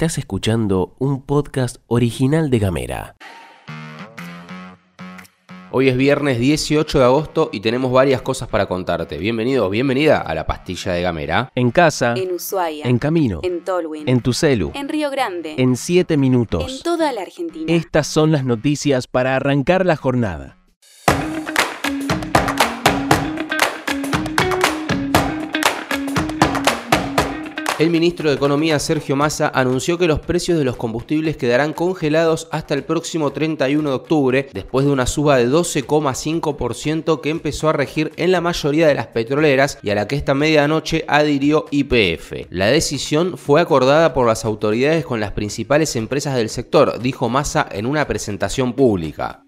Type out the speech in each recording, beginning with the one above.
Estás escuchando un podcast original de Gamera. Hoy es viernes 18 de agosto y tenemos varias cosas para contarte. Bienvenido o bienvenida a la pastilla de Gamera. En casa, En Ushuaia. en camino, En Tolwyn. en tu celu, En Río Grande. en 7 En minutos. toda la Argentina. Estas son las noticias para arrancar la jornada. El ministro de Economía Sergio Massa anunció que los precios de los combustibles quedarán congelados hasta el próximo 31 de octubre, después de una suba de 12,5% que empezó a regir en la mayoría de las petroleras y a la que esta medianoche adhirió YPF. La decisión fue acordada por las autoridades con las principales empresas del sector, dijo Massa en una presentación pública.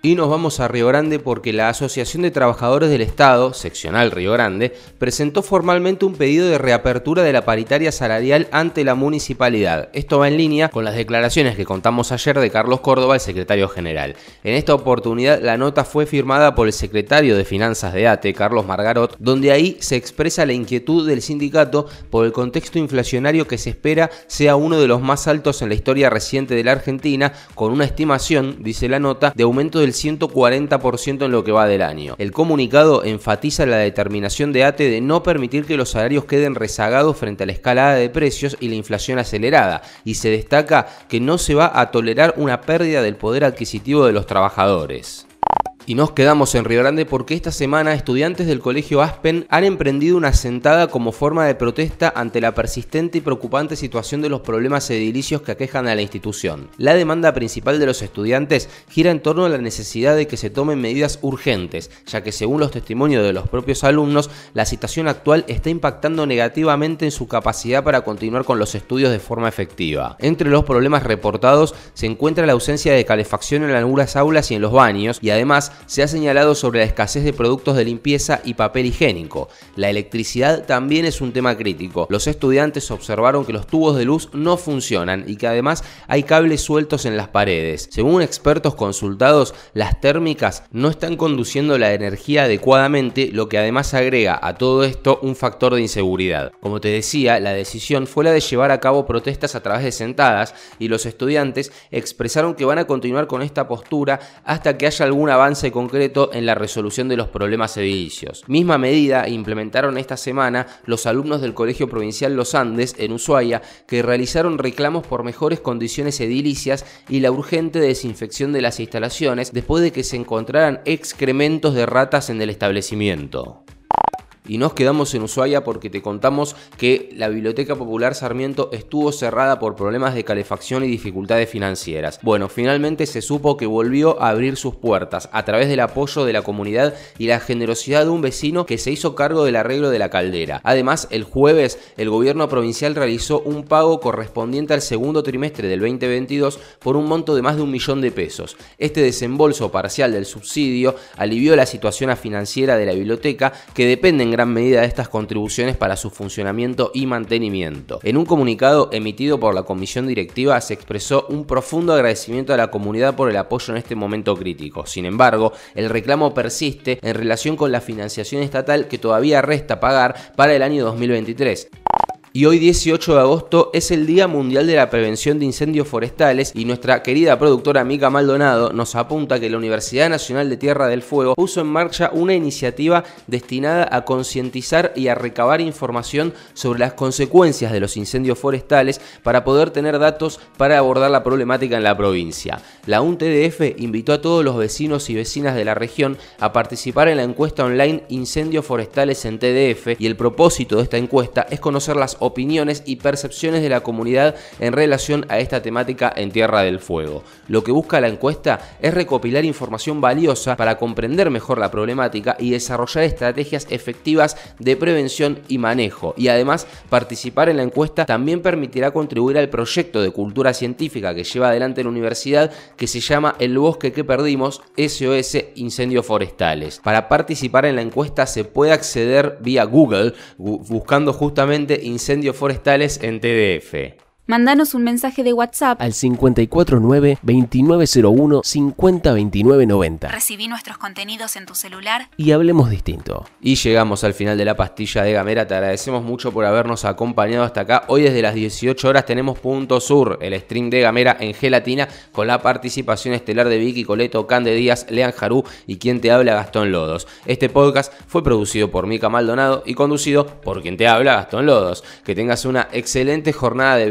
Y nos vamos a Río Grande porque la Asociación de Trabajadores del Estado, seccional Río Grande, presentó formalmente un pedido de reapertura de la paritaria salarial ante la municipalidad. Esto va en línea con las declaraciones que contamos ayer de Carlos Córdoba, el secretario general. En esta oportunidad la nota fue firmada por el secretario de Finanzas de ATE, Carlos Margarot, donde ahí se expresa la inquietud del sindicato por el contexto inflacionario que se espera sea uno de los más altos en la historia reciente de la Argentina, con una estimación, dice la nota, de aumento del 140% en lo que va del año. El comunicado enfatiza la determinación de ATE de no permitir que los salarios queden rezagados frente a la escalada de precios y la inflación acelerada, y se destaca que no se va a tolerar una pérdida del poder adquisitivo de los trabajadores. Y nos quedamos en Río Grande porque esta semana estudiantes del colegio Aspen han emprendido una sentada como forma de protesta ante la persistente y preocupante situación de los problemas edilicios que aquejan a la institución. La demanda principal de los estudiantes gira en torno a la necesidad de que se tomen medidas urgentes, ya que según los testimonios de los propios alumnos, la situación actual está impactando negativamente en su capacidad para continuar con los estudios de forma efectiva. Entre los problemas reportados se encuentra la ausencia de calefacción en algunas aulas y en los baños, y además se ha señalado sobre la escasez de productos de limpieza y papel higiénico. La electricidad también es un tema crítico. Los estudiantes observaron que los tubos de luz no funcionan y que además hay cables sueltos en las paredes. Según expertos consultados, las térmicas no están conduciendo la energía adecuadamente, lo que además agrega a todo esto un factor de inseguridad. Como te decía, la decisión fue la de llevar a cabo protestas a través de sentadas y los estudiantes expresaron que van a continuar con esta postura hasta que haya algún avance concreto en la resolución de los problemas edilicios. Misma medida implementaron esta semana los alumnos del Colegio Provincial Los Andes en Ushuaia que realizaron reclamos por mejores condiciones edilicias y la urgente desinfección de las instalaciones después de que se encontraran excrementos de ratas en el establecimiento. Y nos quedamos en Ushuaia porque te contamos que la Biblioteca Popular Sarmiento estuvo cerrada por problemas de calefacción y dificultades financieras. Bueno, finalmente se supo que volvió a abrir sus puertas a través del apoyo de la comunidad y la generosidad de un vecino que se hizo cargo del arreglo de la caldera. Además, el jueves el gobierno provincial realizó un pago correspondiente al segundo trimestre del 2022 por un monto de más de un millón de pesos. Este desembolso parcial del subsidio alivió la situación financiera de la biblioteca que depende en gran medida estas contribuciones para su funcionamiento y mantenimiento. En un comunicado emitido por la comisión directiva se expresó un profundo agradecimiento a la comunidad por el apoyo en este momento crítico. Sin embargo, el reclamo persiste en relación con la financiación estatal que todavía resta pagar para el año 2023. Y hoy 18 de agosto es el Día Mundial de la Prevención de Incendios Forestales y nuestra querida productora Mica Maldonado nos apunta que la Universidad Nacional de Tierra del Fuego puso en marcha una iniciativa destinada a concientizar y a recabar información sobre las consecuencias de los incendios forestales para poder tener datos para abordar la problemática en la provincia. La UNTDF invitó a todos los vecinos y vecinas de la región a participar en la encuesta online Incendios Forestales en TDF y el propósito de esta encuesta es conocer las opiniones y percepciones de la comunidad en relación a esta temática en Tierra del Fuego. Lo que busca la encuesta es recopilar información valiosa para comprender mejor la problemática y desarrollar estrategias efectivas de prevención y manejo. Y además, participar en la encuesta también permitirá contribuir al proyecto de cultura científica que lleva adelante la universidad que se llama El bosque que perdimos, SOS Incendios Forestales. Para participar en la encuesta se puede acceder vía Google buscando justamente incendios forestales en TDF. Mandanos un mensaje de WhatsApp al 549-2901-502990 Recibí nuestros contenidos en tu celular y hablemos distinto. Y llegamos al final de la pastilla de Gamera. Te agradecemos mucho por habernos acompañado hasta acá. Hoy desde las 18 horas tenemos Punto Sur, el stream de Gamera en gelatina, con la participación estelar de Vicky Coleto, Cande Díaz, Lean Jarú y quien te habla Gastón Lodos. Este podcast fue producido por Mica Maldonado y conducido por quien te habla Gastón Lodos. Que tengas una excelente jornada de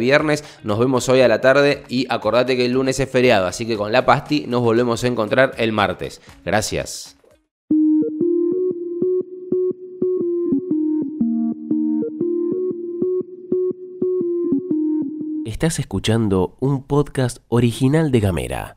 nos vemos hoy a la tarde y acordate que el lunes es feriado, así que con la pasti nos volvemos a encontrar el martes. Gracias. Estás escuchando un podcast original de Gamera.